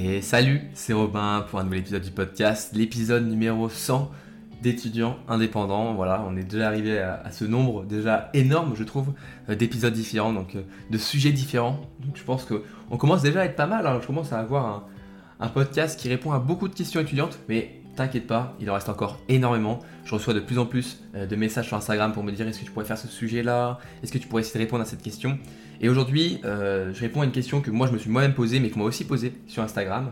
Et salut, c'est Robin pour un nouvel épisode du podcast, l'épisode numéro 100 d'étudiants indépendants. Voilà, on est déjà arrivé à, ce nombre déjà énorme, je trouve, euh, d'épisodes différents, donc euh, de sujets différents. Donc je pense qu'on commence déjà à être pas mal. Hein. Je commence à avoir un, podcast qui répond à beaucoup de questions étudiantes, mais t'inquiète pas, il en reste encore énormément. Je reçois de plus en plus euh, de messages sur Instagram pour me dire est-ce que tu pourrais faire ce sujet-là? Est-ce que tu pourrais essayer de répondre à cette question? Et aujourd'hui, je réponds à une question que moi je me suis moi-même posée, mais que moi aussi posée sur Instagram.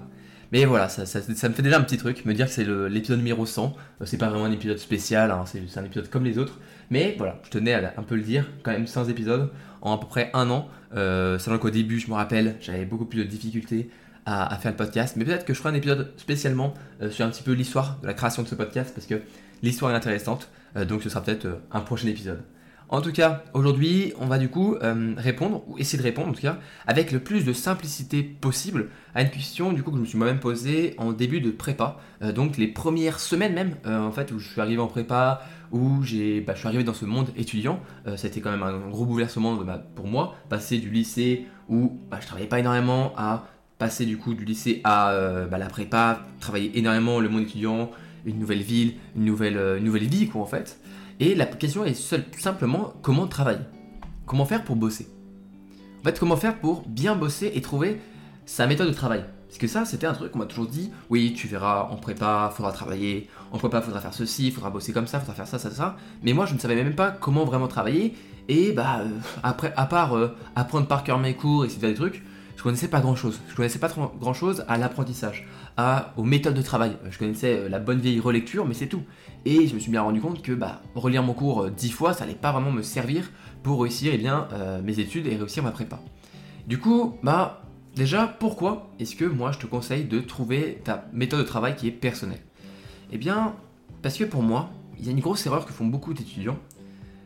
Mais voilà, ça, me fait déjà un petit truc, me dire que c'est l'épisode numéro 100. Euh, c'est pas vraiment un épisode spécial, hein, c'est un épisode comme les autres. Mais voilà, je tenais à un peu le dire, quand même 100 épisodes en à peu près un an. Euh, qu'au début, je me rappelle, j'avais beaucoup plus de difficultés à, faire le podcast. Mais peut-être que je ferai un épisode spécialement euh, sur un petit peu l'histoire de la création de ce podcast, parce que l'histoire est intéressante. Euh, donc ce sera peut-être un prochain épisode. En tout cas, aujourd'hui, on va du coup euh, répondre, ou essayer de répondre en tout cas, avec le plus de simplicité possible à une question du coup que je me suis moi-même posée en début de prépa. Euh, donc les premières semaines même, euh, en fait, où je suis arrivé en prépa, où j'ai, bah, je suis arrivé dans ce monde étudiant. C'était quand même un gros bouleversement pour moi, passer du lycée où bah, je travaillais pas énormément à passer du coup du lycée à bah, la prépa, travailler énormément le monde étudiant, une nouvelle ville, une nouvelle, une nouvelle vie quoi en fait. Et la question est seule, simplement comment travailler? Comment faire pour bosser? En fait, comment faire pour bien bosser et trouver sa méthode de travail? Parce que ça, c'était un truc qu'on m'a toujours dit oui, tu verras en prépa, faudra travailler, en prépa, faudra faire ceci, faudra bosser comme ça, faudra faire ça, ça, ça. Mais moi, je ne savais même pas comment vraiment travailler. Et bah, euh, après, à part euh, apprendre par cœur mes cours et faire des trucs, connaissais pas grand chose. Je connaissais pas grand chose à l'apprentissage, aux méthodes de travail. Je connaissais euh, la bonne vieille relecture, mais c'est tout. Et je me suis bien rendu compte que bah, relire mon cours euh, dix fois, ça allait pas vraiment me servir pour réussir eh euh, mes études et réussir ma prépa. Du coup, bah, déjà, pourquoi est-ce que moi je te conseille de trouver ta méthode de travail qui est personnelle? Eh bien, parce que pour moi, il y a une grosse erreur que font beaucoup d'étudiants,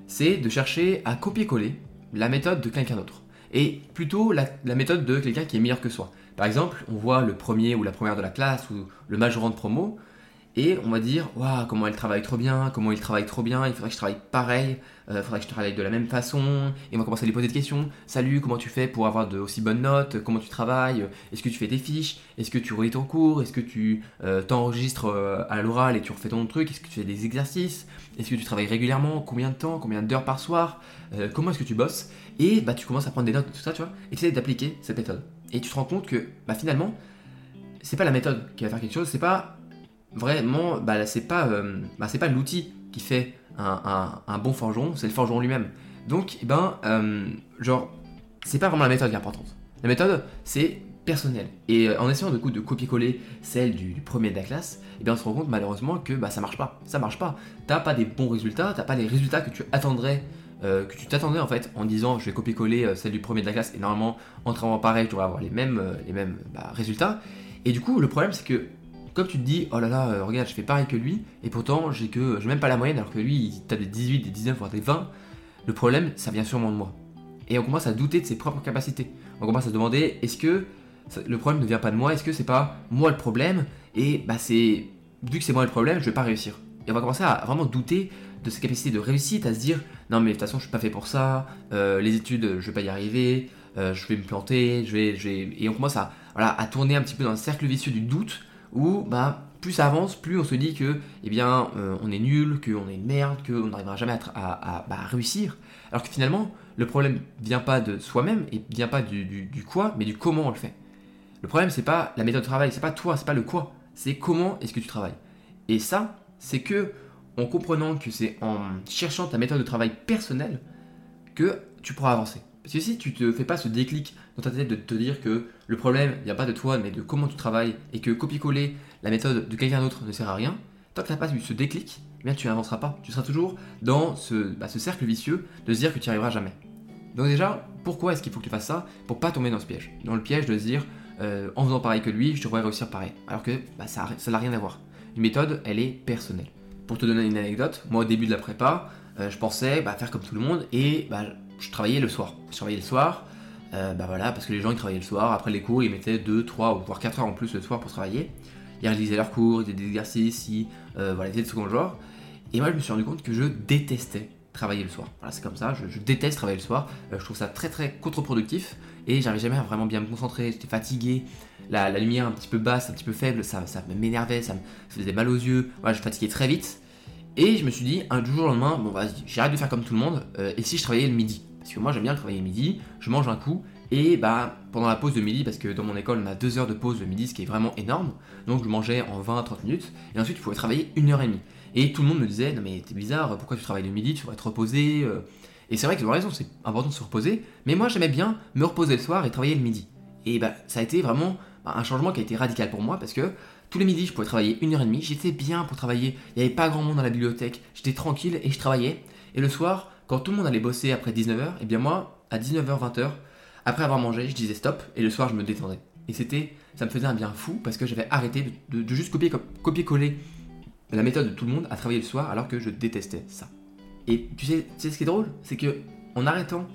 c'est de chercher à copier-coller la méthode de quelqu'un d'autre et plutôt la, méthode de quelqu'un qui est meilleur que soi. Par exemple, on voit le premier ou la première de la classe ou le majorant de promo, et on va dire waouh comment elle travaille trop bien, comment il travaille trop bien, il faudrait que je travaille pareil, euh, il faudrait que je travaille de la même façon, et on va commencer à lui poser des questions. Salut, comment tu fais pour avoir de aussi bonnes notes Comment tu travailles Est-ce que tu fais des fiches Est-ce que tu relis ton cours Est-ce que tu euh, t'enregistres euh, à l'oral et tu refais ton truc Est-ce que tu fais des exercices Est-ce que tu travailles régulièrement Combien de temps Combien d'heures par soir Comment est-ce que tu bosses Et bah tu commences à prendre des notes tout ça, tu vois, et tu essaies d'appliquer cette méthode. Et tu te rends compte que bah finalement, c'est pas la méthode qui va faire quelque chose, c'est pas vraiment, bah, c'est pas, euh, bah, pas l'outil qui fait un, bon forgeron, c'est le forgeron lui-même. Donc, eh ben, euh, genre, c'est pas vraiment la méthode qui est importante. La méthode, c'est personnel. Et euh, en essayant de, coup, de copier-coller celle du, premier de la classe, eh bien, on se rend compte malheureusement que bah, ça marche pas. Ça marche pas. T'as pas des bons résultats, t'as pas les résultats que tu attendrais que tu t'attendais en fait en disant je vais copier-coller celle du premier de la classe et normalement en travaillant pareil je devrais avoir les mêmes, les mêmes bah, résultats et du coup le problème c'est que comme tu te dis, oh là là, euh, regarde, je fais pareil que lui, et pourtant j'ai que, j'ai même pas la moyenne, alors que lui, il tape des 18, des 19, voire des 20, le problème, ça vient sûrement de moi. Et on commence à douter de ses propres capacités. On commence à se demander, est-ce que le problème ne vient pas de moi, est-ce que c'est pas moi le problème, et bah c'est, vu que c'est moi le problème, je vais pas réussir. Et on va commencer à vraiment douter de ses capacités de réussite, à se dire, non mais de toute façon, je suis pas fait pour ça, euh, les études, je vais pas y arriver, euh, je vais me planter, je vais, je vais... Et on commence à, voilà, à tourner un petit peu dans le cercle vicieux du doute, où bah, plus ça avance, plus on se dit que eh bien, euh, on est nul, qu'on est une merde, qu'on n'arrivera jamais à, bah, réussir. Alors que finalement, le problème vient pas de soi-même et vient pas du, quoi, mais du comment on le fait. Le problème, c'est pas la méthode de travail, c'est pas toi, c'est pas le quoi, c'est comment est-ce que tu travailles. Et ça, c'est que en comprenant que c'est en cherchant ta méthode de travail personnelle que tu pourras avancer. Parce si tu te fais pas ce déclic dans ta tête de te dire que le problème vient pas de toi, mais de comment tu travailles, et que copier-coller la méthode de quelqu'un d'autre ne sert à rien, tant que tu n'as pas eu ce déclic, eh bien tu n'avanceras pas. Tu seras toujours dans bah, ce, cercle vicieux de se dire que tu n'y arriveras jamais. Donc déjà, pourquoi est-ce qu'il faut que tu fasses ça Pour pas tomber dans ce piège? Dans le piège de se dire, euh, en faisant pareil que lui, je devrais réussir pareil. Alors que bah, ça n'a rien à voir. Une méthode, elle est personnelle. Pour te donner une anecdote, moi au début de la prépa, euh, je pensais bah, faire comme tout le monde et je travaillais le soir. Je travaillais le soir, euh, bah voilà, parce que les gens ils travaillaient le soir, après les cours ils mettaient 2, 3 ou voire 4 heures en plus le soir pour travailler. Ils réalisaient leurs cours, ils faisaient des exercices, ils, euh, voilà, de second genre. Et moi je me suis rendu compte que je détestais travailler le soir. Voilà, c'est comme ça, je, déteste travailler le soir, euh, je trouve ça très très contre-productif et j'arrive jamais à vraiment bien me concentrer, j'étais fatigué, la, lumière un petit peu basse, un petit peu faible, ça, ça m'énervait, ça me faisait mal aux yeux, voilà, je fatiguais très vite. Et je me suis dit, un jour au lendemain, bon vas-y, j'arrête de faire comme tout le monde, euh, et si je travaillais le midi? Parce que moi j'aime bien travailler le midi, je mange un coup, et bah pendant la pause de midi, parce que dans mon école on a deux heures de pause le midi, ce qui est vraiment énorme, donc je mangeais en 20-30 minutes, et ensuite je pouvais travailler une heure et demie. Et tout le monde me disait, non mais t'es bizarre, pourquoi tu travailles le midi, tu devrais te reposer. Euh. Et c'est vrai qu'ils ont raison, c'est important de se reposer, mais moi j'aimais bien me reposer le soir et travailler le midi. Et bah ça a été vraiment bah, un changement qui a été radical pour moi parce que tous les midis je pouvais travailler une heure et demie, j'étais bien pour travailler, il n'y avait pas grand monde dans la bibliothèque, j'étais tranquille et je travaillais. Et le soir, quand tout le monde allait bosser après 19h, et eh bien moi, à 19h, 20h, après avoir mangé, je disais stop et le soir je me détendais. Et c'était, ça me faisait un bien fou parce que j'avais arrêté de, juste copier-coller la méthode de tout le monde à travailler le soir alors que je détestais ça. Et tu sais, tu sais ce qui est drôle? C'est que en arrêtant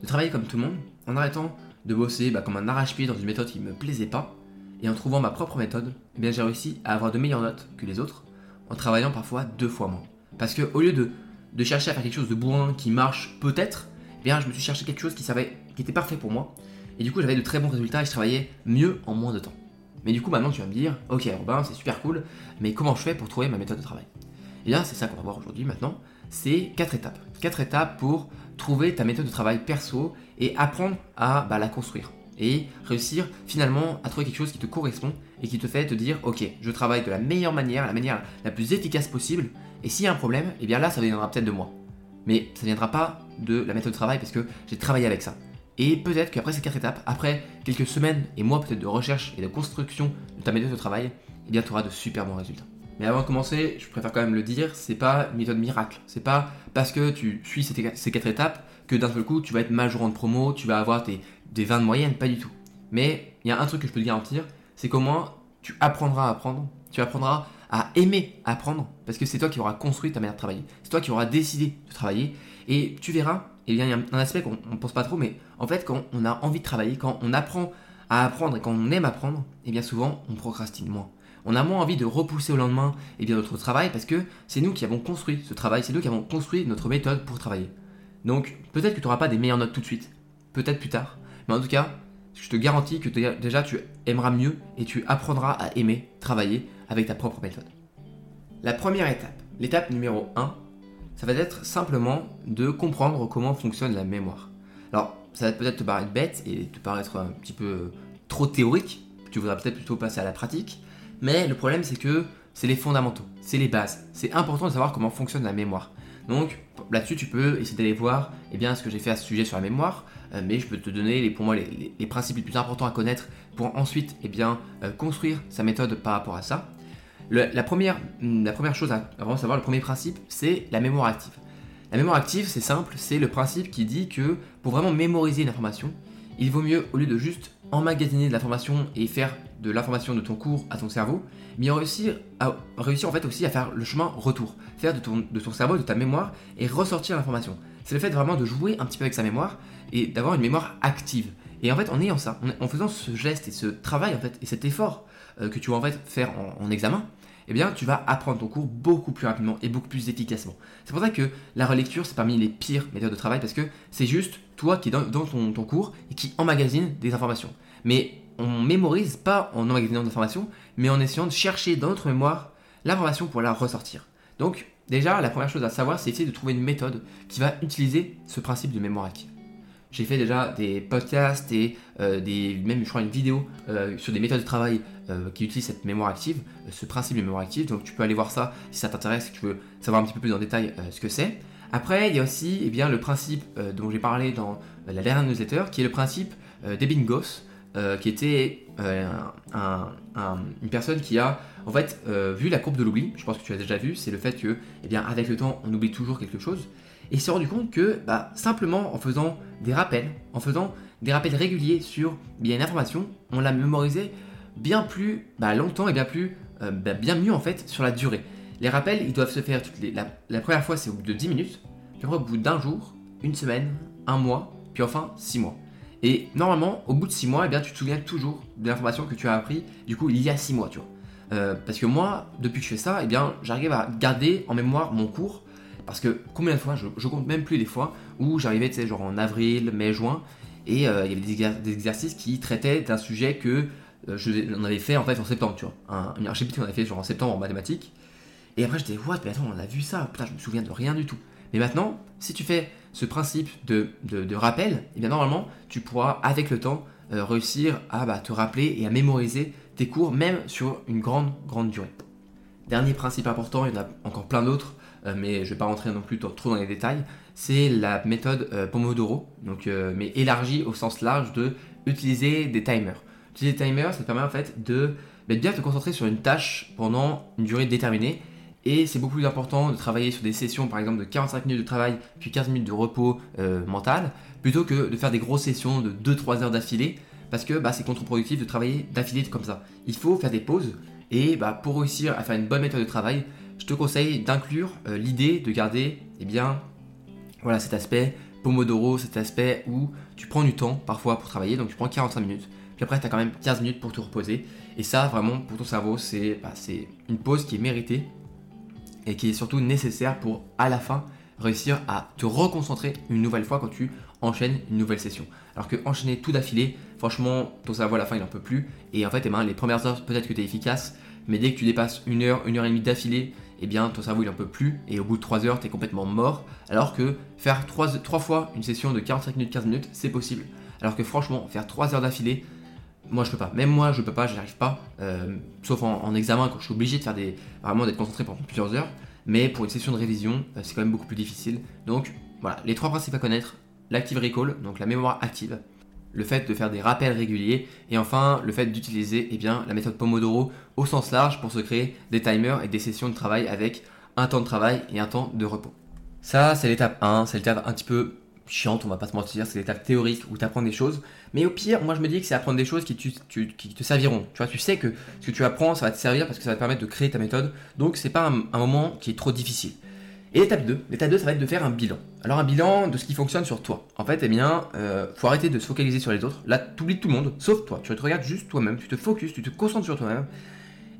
de travailler comme tout le monde, en arrêtant de bosser bah, comme un arrache-pied dans une méthode qui me plaisait pas, et en trouvant ma propre méthode, eh bien j'ai réussi à avoir de meilleures notes que les autres en travaillant parfois deux fois moins. Parce que au lieu de, de chercher à faire quelque chose de bourrin qui marche peut-être, eh bien je me suis cherché quelque chose qui, savait, qui était parfait pour moi. Et du coup j'avais de très bons résultats et je travaillais mieux en moins de temps. Mais du coup, maintenant, tu vas me dire, ok, Robin, c'est super cool, mais comment je fais pour trouver ma méthode de travail? Et bien, c'est ça qu'on va voir aujourd'hui maintenant. C'est quatre étapes. Quatre étapes pour trouver ta méthode de travail perso et apprendre à bah, la construire. Et réussir finalement à trouver quelque chose qui te correspond et qui te fait te dire, ok, je travaille de la meilleure manière, la manière la plus efficace possible. Et s'il y a un problème, et eh bien là, ça viendra peut-être de moi. Mais ça ne viendra pas de la méthode de travail parce que j'ai travaillé avec ça. Et peut-être qu'après ces quatre étapes, après quelques semaines et mois peut-être de recherche et de construction de ta méthode de travail, eh bien tu auras de super bons résultats. Mais avant de commencer, je préfère quand même le dire, c'est pas une méthode miracle. C'est pas parce que tu suis ces quatre étapes que d'un seul coup tu vas être major en promo, tu vas avoir tes, des 20 de moyenne, pas du tout. Mais il y a un truc que je peux te garantir, c'est qu'au moins tu apprendras à apprendre, tu apprendras à aimer apprendre, parce que c'est toi qui auras construit ta manière de travailler, c'est toi qui auras décidé de travailler, et tu verras, et bien il y a un aspect qu'on ne pense pas trop, mais en fait quand on a envie de travailler, quand on apprend à apprendre et quand on aime apprendre, et bien souvent on procrastine moins. On a moins envie de repousser au lendemain et bien notre travail parce que c'est nous qui avons construit ce travail, c'est nous qui avons construit notre méthode pour travailler. Donc peut-être que tu n'auras pas des meilleures notes tout de suite, peut-être plus tard, mais en tout cas, je te garantis que déjà tu aimeras mieux et tu apprendras à aimer travailler avec ta propre méthode. La première étape, l'étape numéro 1, ça va être simplement de comprendre comment fonctionne la mémoire. Alors, ça va peut-être te paraître bête et te paraître un petit peu trop théorique, tu voudrais peut-être plutôt passer à la pratique, mais le problème c'est que c'est les fondamentaux, c'est les bases. C'est important de savoir comment fonctionne la mémoire. Donc là-dessus, tu peux essayer d'aller voir eh bien, ce que j'ai fait à ce sujet sur la mémoire, mais je peux te donner les, pour moi les, principes les plus importants à connaître pour ensuite eh bien, euh, construire sa méthode par rapport à ça la, première, la première chose à vraiment savoir, le premier principe, c'est la mémoire active. La mémoire active, c'est simple, c'est le principe qui dit que pour vraiment mémoriser une information, il vaut mieux, au lieu de juste emmagasiner de l'information et faire de l'information de ton cours à ton cerveau, mais réussir, à, réussir en fait aussi à faire le chemin retour, faire de ton, de ton cerveau, de ta mémoire et ressortir l'information. C'est le fait vraiment de jouer un petit peu avec sa mémoire et d'avoir une mémoire active. Et en fait, en ayant ça, en, faisant ce geste et ce travail en fait et cet effort euh, que tu vas en fait faire en examen, eh bien, tu vas apprendre ton cours beaucoup plus rapidement et beaucoup plus efficacement. C'est pour ça que la relecture, c'est parmi les pires méthodes de travail parce que c'est juste toi qui es dans, ton, cours et qui emmagasine des informations. Mais on mémorise pas en emmagasinant des informations, mais en essayant de chercher dans notre mémoire l'information pour la ressortir. Donc, déjà, la première chose à savoir, c'est essayer de trouver une méthode qui va utiliser ce principe de mémoire active. J'ai fait déjà des podcasts et euh, des, même je une vidéo euh, sur des méthodes de travail euh, qui utilisent cette mémoire active, ce principe de mémoire active. Donc tu peux aller voir ça si ça t'intéresse, si tu veux savoir un petit peu plus en détail ce que c'est. Après, il y a aussi eh bien, le principe dont j'ai parlé dans la dernière newsletter, qui est le principe d'Ebingos, qui était une personne qui a en fait vu la courbe de l'oubli. Je pense que tu as déjà vu, c'est le fait que, eh bien, avec le temps, on oublie toujours quelque chose et s'est rendu compte que bah, simplement en faisant des rappels, en faisant des rappels réguliers sur bien une information, on l'a mémorisé bien plus bah, longtemps et bien plus euh, bah, bien mieux en fait sur la durée. Les rappels, ils doivent se faire la, première fois c'est au bout de 10 minutes, puis après au bout d'un jour, une semaine, un mois, puis enfin 6 mois. Et normalement, au bout de 6 mois, eh bien, tu te souviens toujours de l'information que tu as appris du coup il y a 6 mois, tu vois. Euh, parce que moi, depuis que je fais ça, eh j'arrive à garder en mémoire mon cours Parce que combien de fois, je, compte même plus les fois, où j'arrivais, tu sais, genre en avril, mai, juin, et euh, il y avait des, exercices qui traitaient d'un sujet que euh, je, fait en fait en septembre, tu vois. Un, chapitre qu'on avait fait genre en septembre en mathématiques. Et après j'étais, what, mais attends, on a vu ça, putain, je me souviens de rien du tout. Mais maintenant, si tu fais ce principe de, de, rappel, et eh bien normalement, tu pourras avec le temps euh, réussir à bah, te rappeler et à mémoriser tes cours, même sur une grande, grande durée. Dernier principe important, il y en a encore plein d'autres, mais je ne vais pas rentrer non plus trop dans les détails, c'est la méthode euh, Pomodoro, donc, mais élargie au sens large de utiliser des timers. Utiliser des timers, ça te permet en fait de bah, bien te concentrer sur une tâche pendant une durée déterminée et c'est beaucoup plus important de travailler sur des sessions, par exemple, de 45 minutes de travail, puis 15 minutes de repos euh, mental, plutôt que de faire des grosses sessions de 2-3 heures d'affilée, parce que bah, c'est contre-productif de travailler d'affilée comme ça. Il faut faire des pauses, et bah, pour réussir à faire une bonne méthode de travail, je te conseille d'inclure euh, l'idée de garder eh bien, voilà, cet aspect Pomodoro, cet aspect où tu prends du temps parfois pour travailler, donc tu prends 45 minutes, puis après tu as quand même 15 minutes pour te reposer, et ça vraiment pour ton cerveau c'est bah, une pause qui est méritée et qui est surtout nécessaire pour à la fin réussir à te reconcentrer une nouvelle fois quand tu enchaînes une nouvelle session. Alors que enchaîner tout d'affilée, franchement, ton cerveau à la fin il n'en peut plus. Et en fait, eh ben, les premières heures, peut-être que tu es efficace, mais dès que tu dépasses une heure, une heure et demie d'affilée, eh bien ton cerveau il n'en peut plus. Et au bout de 3 heures, tu es complètement mort. Alors que faire 3, 3 fois une session de 45 minutes, 15 minutes, c'est possible. Alors que franchement, faire 3 heures d'affilée, moi je peux pas. Même moi je peux pas, j'y arrive pas. Euh, sauf en, examen quand je suis obligé de faire des. vraiment d'être concentré pendant plusieurs heures. Mais pour une session de révision, euh, c'est quand même beaucoup plus difficile. Donc voilà, les trois principes à connaître l'active recall, donc la mémoire active, le fait de faire des rappels réguliers, et enfin le fait d'utiliser eh bien, la méthode Pomodoro au sens large pour se créer des timers et des sessions de travail avec un temps de travail et un temps de repos. Ça, c'est l'étape 1, c'est l'étape un petit peu chiante, on va pas se mentir, c'est l'étape théorique où tu apprends des choses. Mais au pire, moi je me dis que c'est apprendre des choses qui, te serviront. Tu vois, tu sais que ce que tu apprends, ça va te servir parce que ça va te permettre de créer ta méthode. Donc c'est pas un, moment qui est trop difficile. Et l'étape 2, l'étape 2, ça va être de faire un bilan. Alors un bilan de ce qui fonctionne sur toi. En fait, eh bien, euh, faut arrêter de se focaliser sur les autres. Là, tu oublies tout le monde, sauf toi. Tu te regardes juste toi-même, tu te focuses, tu te concentres sur toi-même.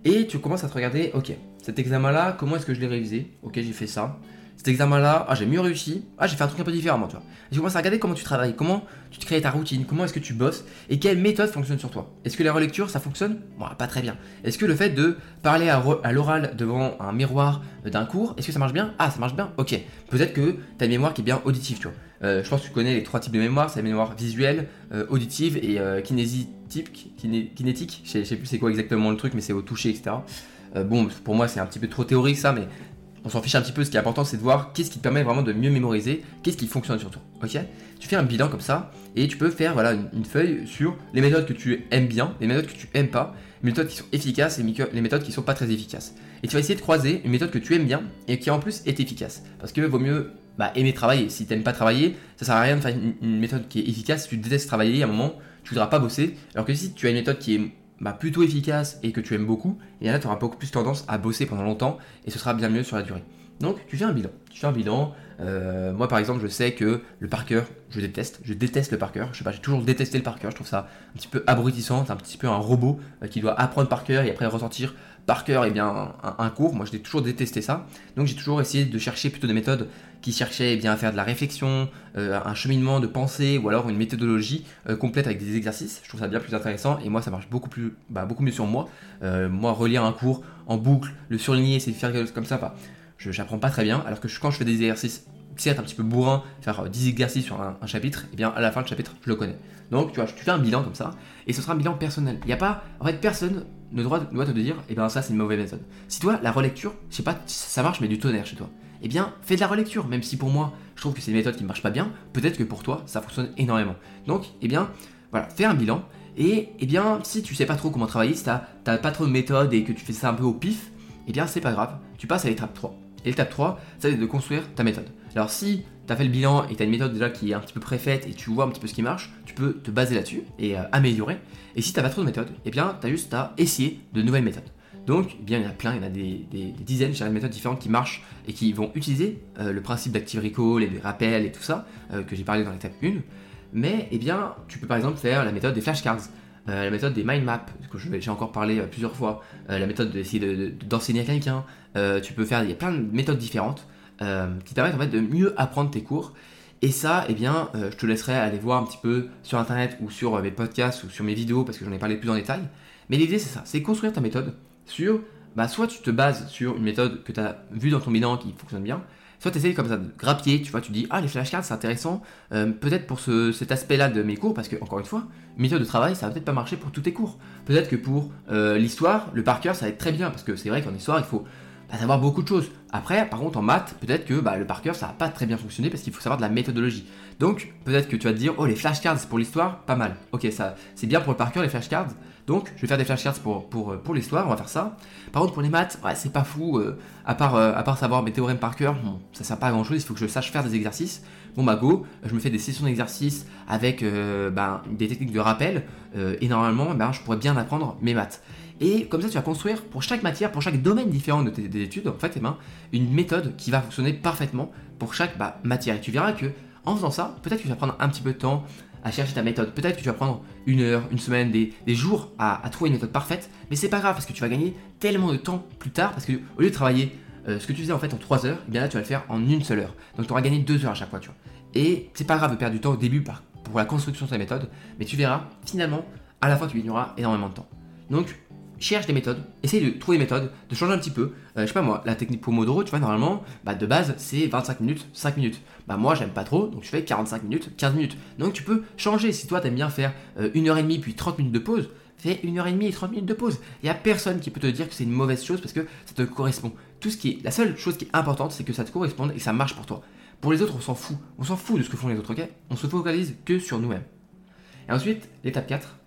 Et tu commences à te regarder, ok, cet examen-là, comment est-ce que je l'ai révisé Ok, j'ai fait ça cet examen-là, ah, j'ai mieux réussi, ah, j'ai fait un truc un peu différemment, tu vois. Et tu commences à regarder comment tu travailles, comment tu te crées ta routine, comment est-ce que tu bosses et quelle méthode fonctionne sur toi. Est-ce que la relecture, ça fonctionne? Bon, pas très bien. Est-ce que le fait de parler à, l'oral devant un miroir d'un cours, est-ce que ça marche bien? Ah, ça marche bien Ok. Peut-être que une mémoire qui est bien auditive, tu vois. Euh, je pense que tu connais les trois types de mémoire, c'est la mémoire visuelle, euh, auditive et euh, kinésique, kinétique. Je sais plus c'est quoi exactement le truc, mais c'est au toucher, etc. bon, pour moi c'est un petit peu trop théorique ça, mais on s'en fiche un petit peu. Ce qui est important, c'est de voir qu'est-ce qui te permet vraiment de mieux mémoriser, qu'est-ce qui fonctionne sur toi. Ok? Tu fais un bilan comme ça et tu peux faire voilà une, feuille sur les méthodes que tu aimes bien, les méthodes que tu aimes pas, les méthodes qui sont efficaces et les méthodes qui sont pas très efficaces. Et tu vas essayer de croiser une méthode que tu aimes bien et qui en plus est efficace. Parce que vaut mieux bah, aimer travailler. Si tu n'aimes pas travailler, ça sert à rien de faire une, une, méthode qui est efficace. Si tu détestes travailler, à un moment, tu voudras pas bosser. Alors que si tu as une méthode qui est bah, plutôt efficace et que tu aimes beaucoup, et là tu auras beaucoup plus tendance à bosser pendant longtemps et ce sera bien mieux sur la durée. Donc tu fais un bilan. Tu fais un bilan. Euh, moi par exemple, je sais que le par cœur, je déteste. Je déteste le par cœur. Je sais pas, j'ai toujours détesté le par cœur. Je trouve ça un petit peu abrutissant. C'est un petit peu un robot euh, qui doit apprendre par cœur et après ressortir par cœur eh bien un, cours. Moi, j'ai toujours détesté ça. Donc j'ai toujours essayé de chercher plutôt des méthodes qui cherchaient eh bien à faire de la réflexion, euh, un cheminement de pensée ou alors une méthodologie complète avec des exercices. Je trouve ça bien plus intéressant et moi ça marche beaucoup plus, bah, beaucoup mieux sur moi. moi relire un cours en boucle, le surligner, c'est faire quelque chose comme ça. Pas je n'apprends pas très bien, alors que quand je fais des exercices, certes un petit peu bourrin, faire 10 exercices sur un, chapitre, et eh bien à la fin du chapitre, je le connais. Donc tu vois, tu fais un bilan comme ça, et ce sera un bilan personnel. Il n'y a pas, en fait, personne ne doit, doit te dire, eh bien ça c'est une mauvaise méthode. Si toi, la relecture, je sais pas ça marche, mais du tonnerre chez toi, eh bien fais de la relecture, même si pour moi, je trouve que c'est une méthode qui ne marche pas bien, peut-être que pour toi, ça fonctionne énormément. Donc, eh bien, voilà, fais un bilan, et eh bien, si tu sais pas trop comment travailler, si tu n'as pas trop de méthode et que tu fais ça un peu au pif, eh bien c'est pas grave, tu passes à l'étape 3. Et l'étape 3, c'est de construire ta méthode. Alors si tu as fait le bilan et tu as une méthode déjà qui est un petit peu préfaite et tu vois un petit peu ce qui marche, tu peux te baser là-dessus et euh, améliorer. Et si tu n'as pas trop de méthodes, eh bien tu as juste à essayer de nouvelles méthodes. Donc, eh bien, il y a plein, il y en a des, dizaines de méthodes différentes qui marchent et qui vont utiliser euh, le principe d'active recall et des rappels et tout ça euh, que j'ai parlé dans l'étape 1. Mais eh bien, tu peux par exemple faire la méthode des flashcards. la méthode des mind maps, que j'ai encore parlé plusieurs fois, la méthode d'essayer d'enseigner à quelqu'un, tu peux faire, il y a plein de méthodes différentes qui te permettent en fait de mieux apprendre tes cours. Et ça, eh bien, je te laisserai aller voir un petit peu sur internet ou sur mes podcasts ou sur mes vidéos parce que j'en ai parlé plus en détail. Mais l'idée, c'est ça, c'est construire ta méthode sur, bah, soit tu te bases sur une méthode que tu as vue dans ton bilan qui fonctionne bien, soit tu essayes comme ça de grappiller, tu vois, tu dis, ah, les flashcards, c'est intéressant, euh, peut-être pour cet aspect-là de mes cours, parce que, encore une fois, une méthode de travail, ça va peut-être pas marcher pour tous tes cours. Peut-être que pour euh, l'histoire, le par cœur, ça va être très bien, parce que c'est vrai qu'en histoire, il faut bah, savoir beaucoup de choses. Après, par contre, en maths, peut-être que bah, le par cœur, ça va pas très bien fonctionner, parce qu'il faut savoir de la méthodologie. Donc, peut-être que tu vas te dire, oh, les flashcards, pour l'histoire, pas mal. Ok, ça, c'est bien pour le par cœur, les flashcards. Donc, je vais faire des flashcards pour, pour, pour l'histoire, on va faire ça. Par contre, pour les maths, ouais, c'est pas fou. Euh, à, part, euh, à part savoir mes théorèmes par cœur, bon, ça sert pas à grand chose. Il faut que je sache faire des exercices. Bon, bah, go, je me fais des sessions d'exercices avec euh, bah, des techniques de rappel. et normalement, bah, je pourrais bien apprendre mes maths. Et comme ça, tu vas construire pour chaque matière, pour chaque domaine différent de tes études, en fait, eh ben, une méthode qui va fonctionner parfaitement pour chaque bah, matière. Et tu verras que en faisant ça, peut-être que tu vas prendre un petit peu de temps à chercher ta méthode. Peut-être que tu vas prendre une heure, une semaine, des, jours à, trouver une méthode parfaite, mais c'est pas grave parce que tu vas gagner tellement de temps plus tard parce que au lieu de travailler euh, ce que tu faisais en fait en 3 heures, eh bien là tu vas le faire en une seule heure. Donc tu auras gagné 2 heures à chaque fois, tu vois. Et c'est pas grave de perdre du temps au début pour la construction de ta méthode, mais tu verras finalement à la fin tu gagneras énormément de temps. Donc cherche des méthodes, essaye de trouver des méthodes, de changer un petit peu. Euh, je sais pas moi, la technique Pomodoro, tu vois, normalement, bah, de base, c'est 25 minutes, 5 minutes. Bah moi, j'aime pas trop, donc je fais 45 minutes, 15 minutes. Donc tu peux changer. Si toi, t'aimes bien faire euh, une heure et demie puis 30 minutes de pause, fais une heure et demie et 30 minutes de pause. Il y a personne qui peut te dire que c'est une mauvaise chose parce que ça te correspond. Tout ce qui est, la seule chose qui est importante, c'est que ça te corresponde et que ça marche pour toi. Pour les autres, on s'en fout. On s'en fout de ce que font les autres, ok? On se focalise que sur nous-mêmes. Et ensuite, l'étape 4,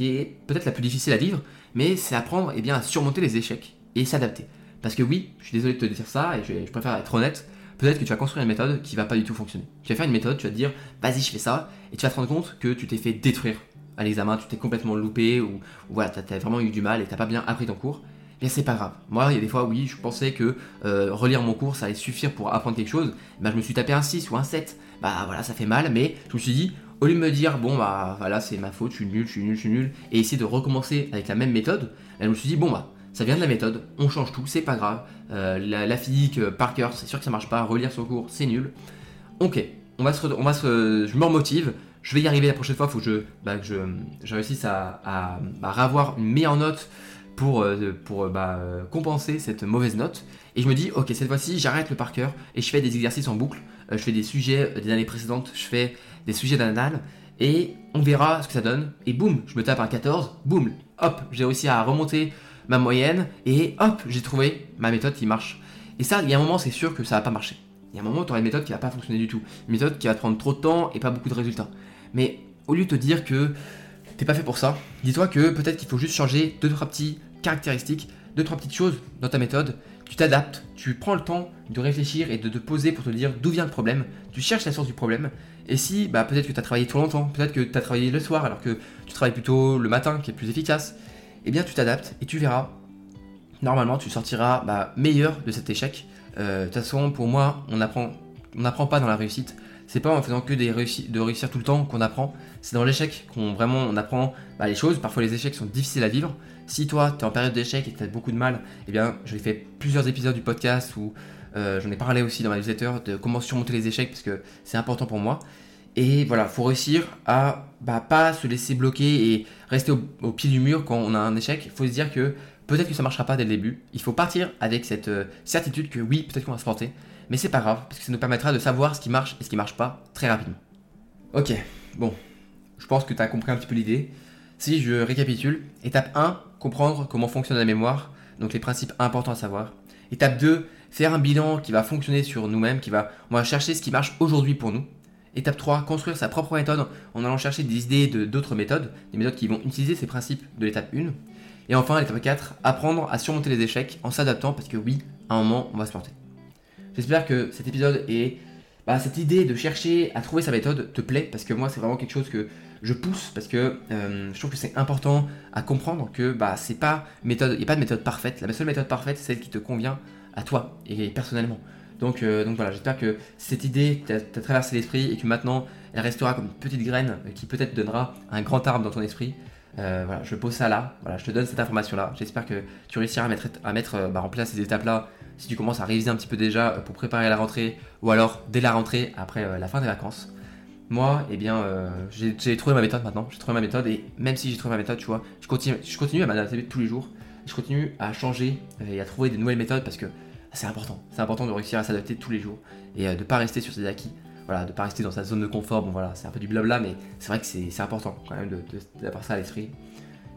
qui peut-être la plus difficile à vivre, mais c'est apprendre eh bien, à surmonter les échecs et s'adapter. Parce que oui, je suis désolé de te dire ça, et je, préfère être honnête, peut-être que tu vas construire une méthode qui va pas du tout fonctionner. Tu vas faire une méthode, tu vas te dire, vas-y, je fais ça, et tu vas te rendre compte que tu t'es fait détruire à l'examen, tu t'es complètement loupé, ou, voilà, tu as, vraiment eu du mal et tu pas bien appris ton cours. Et c'est pas grave. Moi, il y a des fois, oui, je pensais que euh, relire mon cours, ça allait suffire pour apprendre quelque chose. Bah, je me suis tapé un 6 ou un 7. Bah voilà, ça fait mal, mais je me suis dit, au lieu de me dire, bon, bah voilà, c'est ma faute, je suis nul, je suis nul, je suis nul, et essayer de recommencer avec la même méthode, je me suis dit, bon, bah, ça vient de la méthode, on change tout, c'est pas grave. Euh, la, physique euh, par cœur, c'est sûr que ça marche pas, relire son cours, c'est nul. Ok, on va se, on va je me remotive, je vais y arriver la prochaine fois, faut que je, bah, que je, réussisse à, à, avoir une meilleure note pour, euh, pour bah, compenser cette mauvaise note. Et je me dis, ok, cette fois-ci, j'arrête le par cœur et je fais des exercices en boucle. je fais des sujets des années précédentes, je fais des sujets d'anal, et on verra ce que ça donne. Et boum, je me tape un 14, boum, hop, j'ai réussi à remonter ma moyenne, et hop, j'ai trouvé ma méthode qui marche. Et ça, il y a un moment, c'est sûr que ça va pas marcher. Il y a un moment tu auras une méthode qui va pas fonctionner du tout. Une méthode qui va prendre trop de temps et pas beaucoup de résultats. Mais au lieu de te dire que t'es pas fait pour ça, dis-toi que peut-être qu'il faut juste changer deux trois petites caractéristiques, deux trois petites choses dans ta méthode. Tu t'adaptes, tu prends le temps de réfléchir et de te poser pour te dire d'où vient le problème. Tu cherches la source du problème et si, bah, peut-être que tu as travaillé trop longtemps, peut-être que tu as travaillé le soir alors que tu travailles plutôt le matin qui est plus efficace, eh bien tu t'adaptes et tu verras. Normalement, tu sortiras bah, meilleur de cet échec. Euh, de toute façon, pour moi, on on n'apprend pas dans la réussite. C'est pas en faisant que des de réussir tout le temps qu'on apprend. C'est dans l'échec qu'on vraiment on apprend bah, les choses. Parfois, les échecs sont difficiles à vivre. Si toi, tu es en période d'échec et que tu as beaucoup de mal, eh bien, je fait plusieurs épisodes du podcast où euh, j'en ai parlé aussi dans ma newsletter de comment surmonter les échecs parce que c'est important pour moi. Et voilà, faut réussir à bah, pas se laisser bloquer et rester au, pied du mur quand on a un échec. Il faut se dire que peut-être que ça marchera pas dès le début. Il faut partir avec cette euh, certitude que oui, peut-être qu'on va se planter, mais c'est pas grave parce que ça nous permettra de savoir ce qui marche et ce qui marche pas très rapidement. Ok, bon, je pense que tu as compris un petit peu l'idée. Si je récapitule, étape 1, comprendre comment fonctionne la mémoire, donc les principes importants à savoir. Étape 2, faire un bilan qui va fonctionner sur nous-mêmes, qui va, on va chercher ce qui marche aujourd'hui pour nous. Étape 3, construire sa propre méthode en allant chercher des idées d'autres méthodes, des méthodes qui vont utiliser ces principes de l'étape 1. Et enfin, l'étape 4, apprendre à surmonter les échecs en s'adaptant parce que oui, à un moment, on va se planter. J'espère que cet épisode et bah, cette idée de chercher à trouver sa méthode te plaît parce que moi, c'est vraiment quelque chose que je pousse parce que euh, je trouve que c'est important à comprendre que bah, c'est pas méthode, il n'y a pas de méthode parfaite. La seule méthode parfaite, c'est celle qui te convient à toi et personnellement. Donc, euh, donc voilà, j'espère que cette idée t'a traversé l'esprit et que maintenant elle restera comme une petite graine qui peut-être donnera un grand arbre dans ton esprit. Euh, voilà, je pose ça là, voilà, je te donne cette information là. J'espère que tu réussiras à mettre, à mettre bah, en place ces étapes là si tu commences à réviser un petit peu déjà pour préparer la rentrée, ou alors dès la rentrée, après la fin des vacances. Moi, eh bien, j'ai trouvé ma méthode maintenant. J'ai trouvé ma méthode et même si j'ai trouvé ma méthode, tu vois, je continue, je continue à m'adapter tous les jours. Je continue à changer et à trouver des nouvelles méthodes parce que c'est important. C'est important de réussir à s'adapter tous les jours et de ne pas rester sur ses acquis voilà, de pas rester dans sa zone de confort. Bon voilà, c'est un peu du blabla, mais c'est vrai que c'est important quand même d'avoir ça à l'esprit.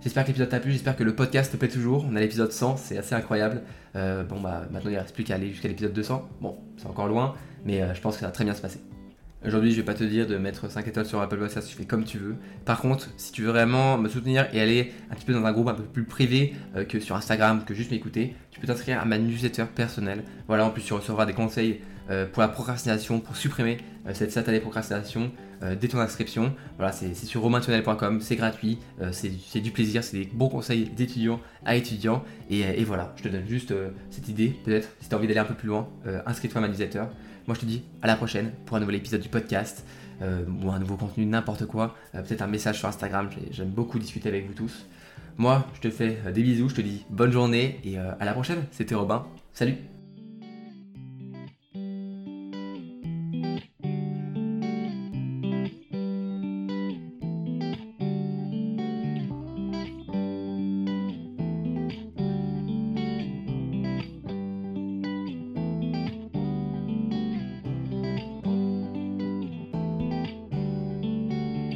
J'espère que l'épisode t'a plu, j'espère que le podcast te plaît toujours. On a l'épisode 100, c'est assez incroyable. Euh, bon bah maintenant il ne reste plus qu'à aller jusqu'à l'épisode 200. Bon, c'est encore loin, mais euh, je pense que ça va très bien se passer. Aujourd'hui, je vais pas te dire de mettre 5 étoiles sur Apple Podcast, tu fais comme tu veux. Par contre, si tu veux vraiment me soutenir et aller un petit peu dans un groupe un peu plus privé euh, que sur Instagram, que juste m'écouter, tu peux t'inscrire à ma newsletter personnelle. Voilà, en plus tu recevras des conseils euh, pour la procrastination, pour supprimer euh, cette satanée procrastination dès ton inscription. Voilà, c'est sur romaintunnel.com, c'est gratuit, c'est du plaisir, c'est des bons conseils d'étudiants à étudiants. Et, et, voilà, je te donne juste cette idée, peut-être, si tu as envie d'aller un peu plus loin, inscris-toi à ma newsletter. Moi je te dis à la prochaine pour un nouvel épisode du podcast euh, ou un nouveau contenu, n'importe quoi. Euh, peut-être un message sur Instagram, j'aime beaucoup discuter avec vous tous. Moi je te fais euh, des bisous, je te dis bonne journée et à la prochaine. C'était Robin. Salut